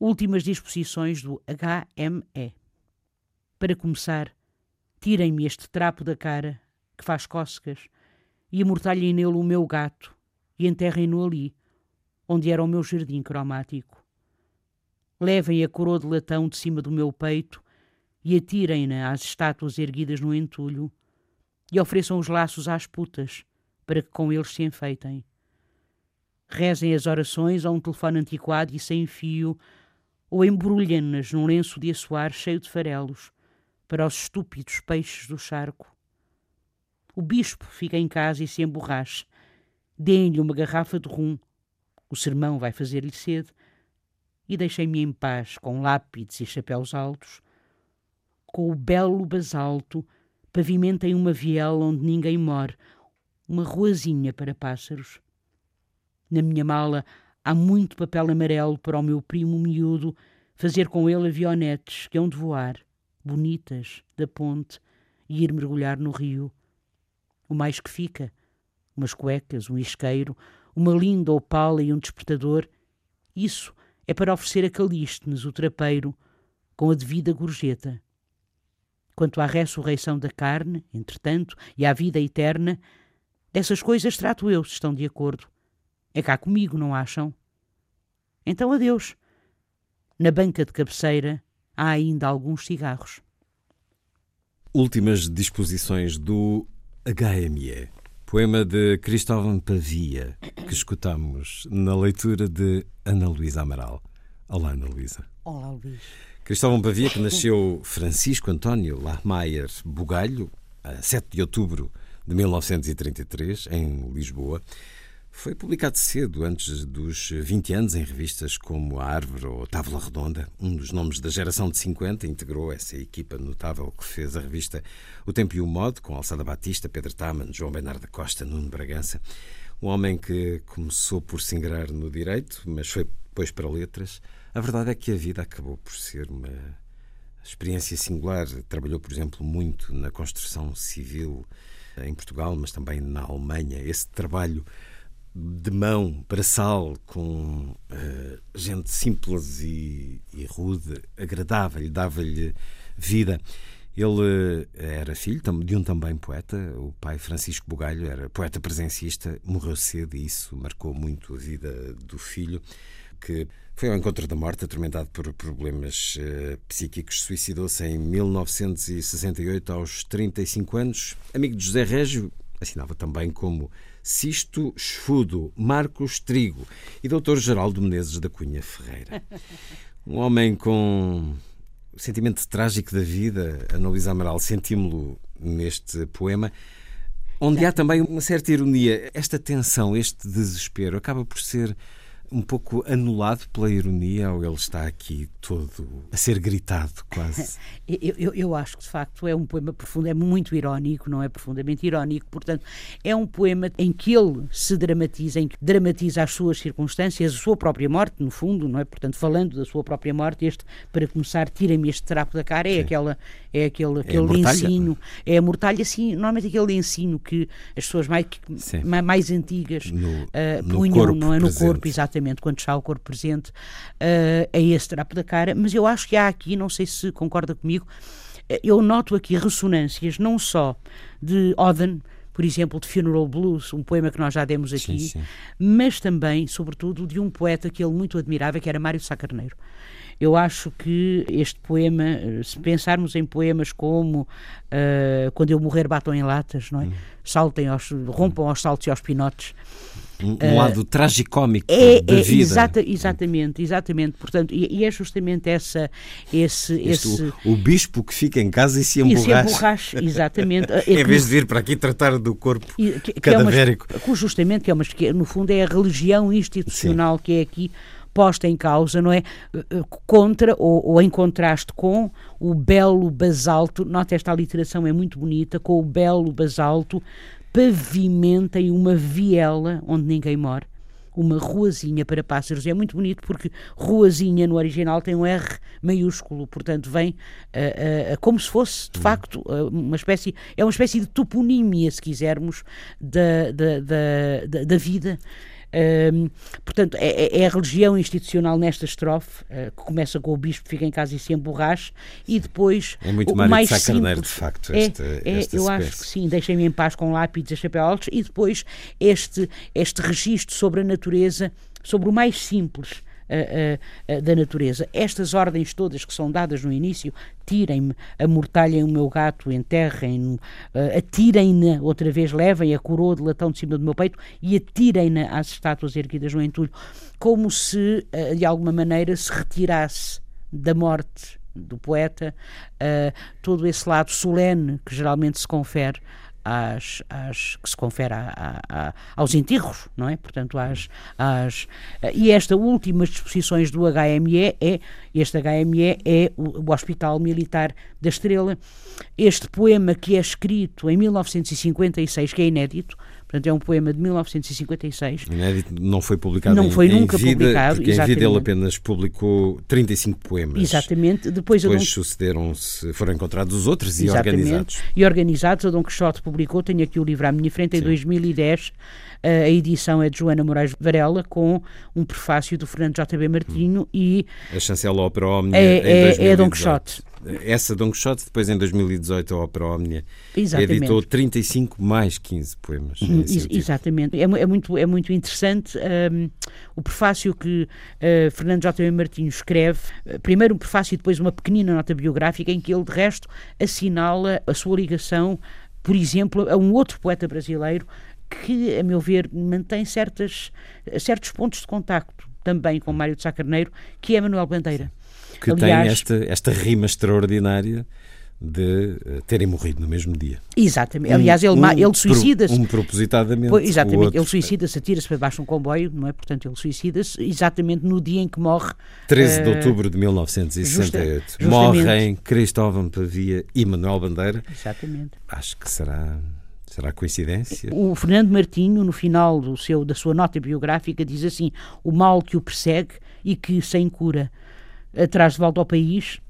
Últimas disposições do HME. Para começar, tirem-me este trapo da cara que faz cócegas e amortalhem nele o meu gato e enterrem-no ali, onde era o meu jardim cromático. Levem a coroa de latão de cima do meu peito e atirem-na às estátuas erguidas no entulho e ofereçam os laços às putas para que com eles se enfeitem. Rezem as orações a um telefone antiquado e sem fio ou embrulhem-nas num lenço de assoar cheio de farelos para os estúpidos peixes do charco. O bispo fica em casa e se emborracha. Deem-lhe uma garrafa de rum. O sermão vai fazer-lhe sede. E deixem-me em paz com lápides e chapéus altos. Com o belo basalto, pavimentem uma viela onde ninguém mora, uma ruazinha para pássaros. Na minha mala há muito papel amarelo para o meu primo miúdo fazer com ele avionetes que hão de voar, bonitas, da ponte, e ir mergulhar no rio. O mais que fica, umas cuecas, um isqueiro, uma linda opala e um despertador, isso é para oferecer a Calístenes, o trapeiro, com a devida gorjeta. Quanto à ressurreição da carne, entretanto, e à vida eterna, dessas coisas trato eu, se estão de acordo. É cá comigo, não acham? Então adeus. Na banca de cabeceira há ainda alguns cigarros. Últimas disposições do HME, poema de Cristóvão Pavia, que escutamos na leitura de Ana Luísa Amaral. Olá, Ana Luísa. Olá, Luís. Cristóvão Pavia, que nasceu Francisco António Lahmaier Bugalho, a 7 de outubro de 1933, em Lisboa. Foi publicado cedo, antes dos 20 anos, em revistas como A Árvore ou Távola Redonda. Um dos nomes da geração de 50 integrou essa equipa notável que fez a revista O Tempo e o Modo, com Alçada Batista, Pedro Taman, João Bernardo Costa, Nuno Bragança. Um homem que começou por se no direito, mas foi depois para letras. A verdade é que a vida acabou por ser uma experiência singular. Trabalhou, por exemplo, muito na construção civil em Portugal, mas também na Alemanha. Esse trabalho de mão, braçal, com uh, gente simples e, e rude, agradava-lhe, dava-lhe vida. Ele eh, era filho de um também poeta, o pai Francisco Bugalho era poeta presencista, morreu cedo e isso marcou muito a vida do filho, que foi ao encontro da morte, atormentado por problemas uh, psíquicos, suicidou-se em 1968 aos 35 anos. Amigo de José Régio, assinava também como Sisto Esfudo, Marcos Trigo e Dr. Geraldo Menezes da Cunha Ferreira. Um homem com o sentimento trágico da vida, Ana Luísa Amaral, sentimos-lo neste poema, onde há também uma certa ironia. Esta tensão, este desespero, acaba por ser um pouco anulado pela ironia ou ele está aqui todo a ser gritado quase? eu, eu, eu, acho que de facto é um poema profundo, é muito irónico, não é profundamente irónico, portanto é um poema em que ele se dramatiza, em que dramatiza as suas circunstâncias, a sua própria morte, no fundo, não é? Portanto, falando da sua própria morte, este, para começar, tira-me este trapo da cara, é aquela, é aquele, aquele é ensino, é a mortalha, assim, normalmente aquele ensino que as pessoas mais, mais antigas no, uh, no punham, não é? No presente. corpo, exatamente exatamente quando está o corpo presente, uh, é esse trapo da cara, mas eu acho que há aqui, não sei se concorda comigo, eh, eu noto aqui ressonâncias não só de Oden, por exemplo, de Funeral Blues, um poema que nós já demos aqui, sim, sim. mas também, sobretudo, de um poeta que ele muito admirava, que era Mário Sá Carneiro. Eu acho que este poema, se pensarmos em poemas como uh, Quando eu morrer batam em latas, não é? Hum. Saltem aos, rompam aos saltos e aos pinotes. Um, um lado uh, tragicómico é, da é, vida. Exata, exatamente, exatamente. Portanto, e, e, é justamente essa, esse, esse... O, o, bispo que fica em casa e se emborracha. E se emborracha, exatamente. É em vez de vir para aqui tratar do corpo que, que cadavérico. É uma, justamente, que é uma, que no fundo é a religião institucional Sim. que é aqui posta em causa, não é? Eh, eh, contra ou, ou, em contraste com o belo basalto, nota esta literação é muito bonita, com o belo basalto pavimentem uma viela onde ninguém mora uma ruazinha para pássaros. É muito bonito porque ruazinha no original tem um R maiúsculo, portanto vem uh, uh, como se fosse de facto uh, uma espécie, é uma espécie de toponímia, se quisermos, da, da, da, da vida portanto, é, é, é, a religião institucional nesta estrofe, uh, que começa com o bispo fica em casa e se emborracha, e depois. É muito o, mais de simples, de facto. É, é, esta eu acho que sim, deixem-me em paz com lápis e chapéu altos, e depois este, este registro sobre a natureza, sobre o mais simples uh, da natureza. Estas ordens todas que são dadas no início, tirem-me, amortalhem o meu gato, enterrem-no, atirem-na, outra vez levem a coroa de latão de cima do meu peito e atirem-na às estátuas erguidas no entulho, como se, de alguma maneira, se retirasse da morte do poeta uh, todo esse lado solene que geralmente se confere às, às, que se confere a, a, a, aos enterros, não é? Portanto, às, às, e esta últimas disposições do HME é, este HME é o, o Hospital Militar da Estrela. Este poema que é escrito em 1956, que é inédito, Portanto, é um poema de 1956. Inédito, não foi publicado Não foi em, nunca em vida, publicado. Porque exatamente. em vida ele apenas publicou 35 poemas. Exatamente. Depois, Depois Dom... sucederam-se, foram encontrados os outros exatamente. e organizados. E organizados, a Dom Quixote publicou, tenho aqui o livro à minha frente, em Sim. 2010. A edição é de Joana Moraes Varela, com um prefácio do Fernando J.B. Martinho hum. e... A chancela Ópera Omnia é, é, é Dom Quixote. Essa Don Quixote, depois em 2018 a Ópera Omnia Exatamente. editou 35 mais 15 poemas. Uhum, exatamente. É, é, muito, é muito interessante um, o prefácio que uh, Fernando J. Martins escreve. Uh, primeiro um prefácio e depois uma pequenina nota biográfica em que ele, de resto, assinala a sua ligação, por exemplo, a um outro poeta brasileiro que, a meu ver, mantém certas, certos pontos de contacto também com Mário de Sá Carneiro, que é Manuel Bandeira que Aliás, tem esta, esta rima extraordinária de uh, terem morrido no mesmo dia. Exatamente. Aliás, ele, um, ele suicida-se. Um propositadamente. Pois, exatamente. Ele suicida-se, atira-se para baixo de um comboio, não é? Portanto, ele suicida-se exatamente no dia em que morre. 13 uh, de eh, outubro de 1968. Justa, Morrem Cristóvão Pavia e Manuel Bandeira. Exatamente. Acho que será. Será coincidência? O Fernando Martinho, no final do seu, da sua nota biográfica, diz assim: o mal que o persegue e que, sem cura, traz de volta ao país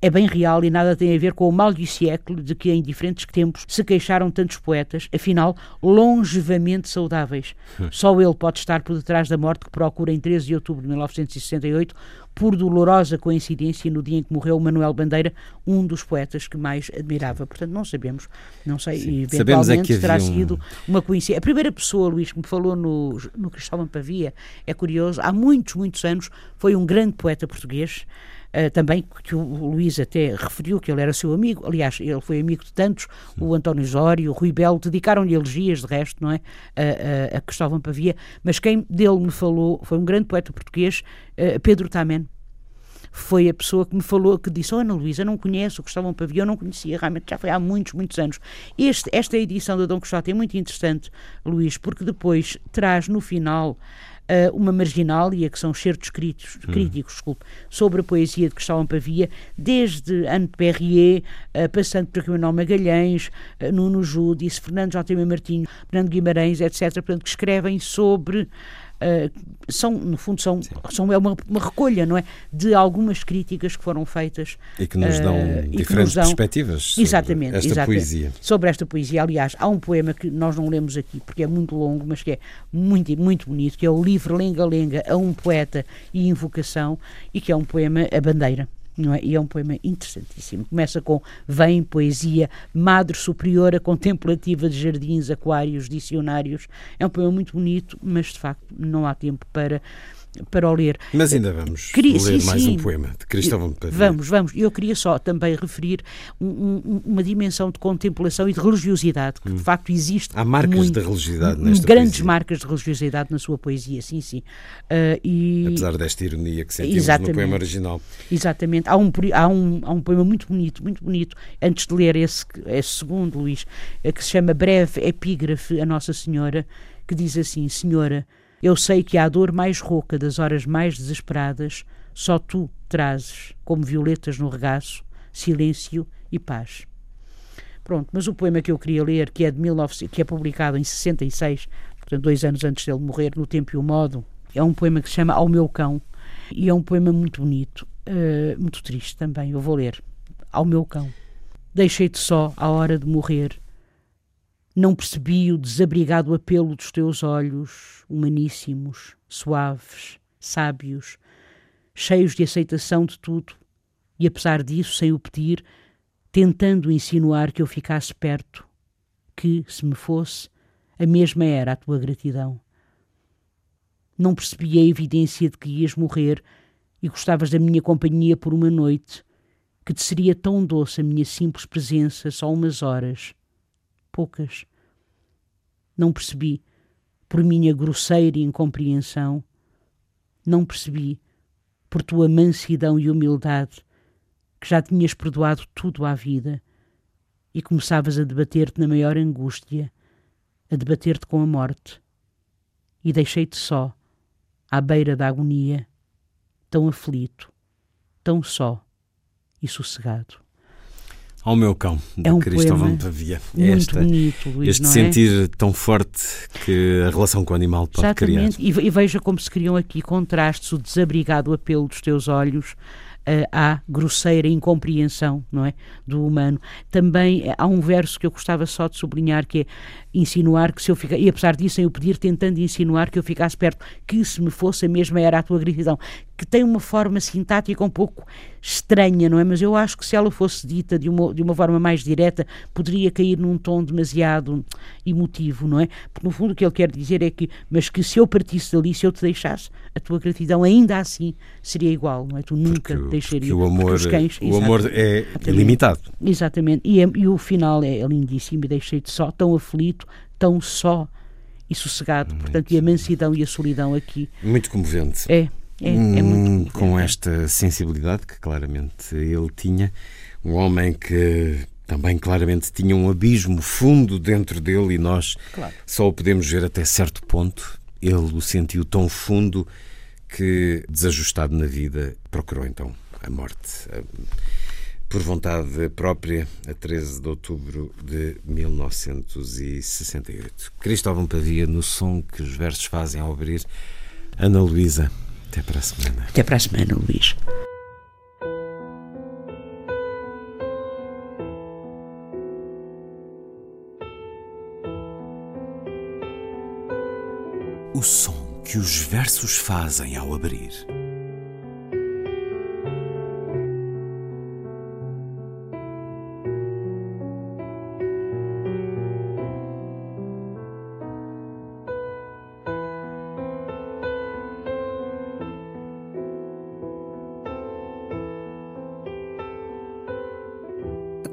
é bem real e nada tem a ver com o mal do século de que em diferentes tempos se queixaram tantos poetas, afinal, longevamente saudáveis. Só ele pode estar por detrás da morte que procura em 13 de outubro de 1968, por dolorosa coincidência, no dia em que morreu Manuel Bandeira, um dos poetas que mais admirava. Portanto, não sabemos, não sei, Sim. eventualmente é terá um... sido uma coincidência. A primeira pessoa, Luís, que me falou no, no Cristóvão Pavia, é curioso, há muitos, muitos anos, foi um grande poeta português, Uh, também que o Luís até referiu que ele era seu amigo, aliás, ele foi amigo de tantos, o António Osório, o Rui Belo, dedicaram-lhe elegias, de resto, não é? A, a, a Cristóvão Pavia, mas quem dele me falou foi um grande poeta português, uh, Pedro Tamen foi a pessoa que me falou, que disse, oh Ana Luísa, não conheço o Cristóvão Pavia, eu não conhecia, realmente já foi há muitos, muitos anos. Este, esta edição da Dom Quixote é muito interessante, Luís, porque depois traz no final uh, uma marginália, que são certos críticos, hum. críticos desculpe, sobre a poesia de Cristóvão Pavia, desde Anne Perrier, uh, passando por Manuel Magalhães, uh, Nuno Júdice, Fernando J. M. Martinho, Fernando Guimarães, etc., portanto, que escrevem sobre Uh, são, no fundo, são, são é uma, uma, recolha, não é? De algumas críticas que foram feitas. E que nos dão uh, diferentes dão, perspectivas sobre exatamente, esta exatamente, poesia. Sobre esta poesia. Aliás, há um poema que nós não lemos aqui porque é muito longo, mas que é muito, muito bonito, que é o livro Lenga-Lenga a um poeta e invocação, e que é um poema A Bandeira não é? E é um poema interessantíssimo. Começa com Vem, poesia, Madre Superiora Contemplativa de Jardins, Aquários, Dicionários. É um poema muito bonito, mas de facto não há tempo para para o ler. Mas ainda vamos Queria- ler sim, mais sim. um poema de Cristóvão Pavia. Vamos, vamos. Eu queria só também referir um- um- uma dimensão de contemplação e de religiosidade que de facto existe. Há marcas muito, de religiosidade nesta Grandes poesia. marcas de religiosidade na sua poesia, sim, sim. Ah, e, Apesar desta ironia que sentimos Exatamente. no poema original. Exatamente. Há um, há, um, há um poema muito bonito, muito bonito, antes de ler esse, esse segundo, Luís, eh, que se chama Breve Epígrafe a Nossa Senhora, que diz assim: Senhora, eu sei que a dor mais rouca das horas mais desesperadas só tu trazes, como violetas no regaço, silêncio e paz. Pronto, mas o poema que eu queria ler, que é de 1900, que é publicado em 66, portanto, dois anos antes dele morrer, no Tempo e o Modo, é um poema que se chama Ao Meu Cão, e é um poema muito bonito, eh, muito triste também. Eu vou ler. Ao meu cão. Deixei-te só à hora de morrer. Não percebi o desabrigado apelo dos teus olhos, humaníssimos, suaves, sábios, cheios de aceitação de tudo, e apesar disso, sem o pedir, tentando insinuar que eu ficasse perto, que, se me fosse, a mesma era a tua gratidão. Não percebi a evidência de que ias morrer e gostavas da minha companhia por uma noite, que te seria tão doce a minha simples presença só umas horas. Poucas. Não percebi, por minha grosseira incompreensão, não percebi, por tua mansidão e humildade, que já tinhas perdoado tudo à vida e começavas a debater-te na maior angústia, a debater-te com a morte. E deixei-te só, à beira da agonia, tão aflito, tão só e sossegado. Ao meu cão, É um Cristóvão Pavia. Muito Esta, bonito, Luís, este é? sentir tão forte que a relação com o animal pode Exatamente, criar. e, e veja como se criam aqui contrastes, o desabrigado apelo dos teus olhos eh, à grosseira incompreensão não é, do humano. Também eh, há um verso que eu gostava só de sublinhar, que é insinuar que se eu ficar, e apesar disso, em o pedir, tentando insinuar que eu ficasse perto, que se me fosse a mesma era a tua gratidão, que tem uma forma sintática um pouco estranha, não é? Mas eu acho que se ela fosse dita de uma, de uma forma mais direta, poderia cair num tom demasiado emotivo, não é? Porque no fundo o que ele quer dizer é que, mas que se eu partisse dali, se eu te deixasse, a tua gratidão ainda assim seria igual, não é? Tu nunca Porque, deixarias. porque o amor, os cães, o amor é ilimitado. Exatamente. E, é- e o final é, é lindíssimo e deixei-te só, tão aflito, tão só e sossegado. Portanto, e a mansidão e a solidão aqui Muito comovente. é, é, é Hum, muito. com é. esta sensibilidade que claramente ele tinha, um homem que também claramente tinha um abismo fundo dentro dele e nós Claro. só o podemos ver até certo ponto. Ele o sentiu tão fundo que, desajustado na vida, procurou então a morte. Por vontade própria, a 13 de outubro de 1968. Cristóvão Pavia, no som que os versos fazem ao abrir. Ana Luísa, até para a semana. Até para a semana, Luís. O som que os versos fazem ao abrir.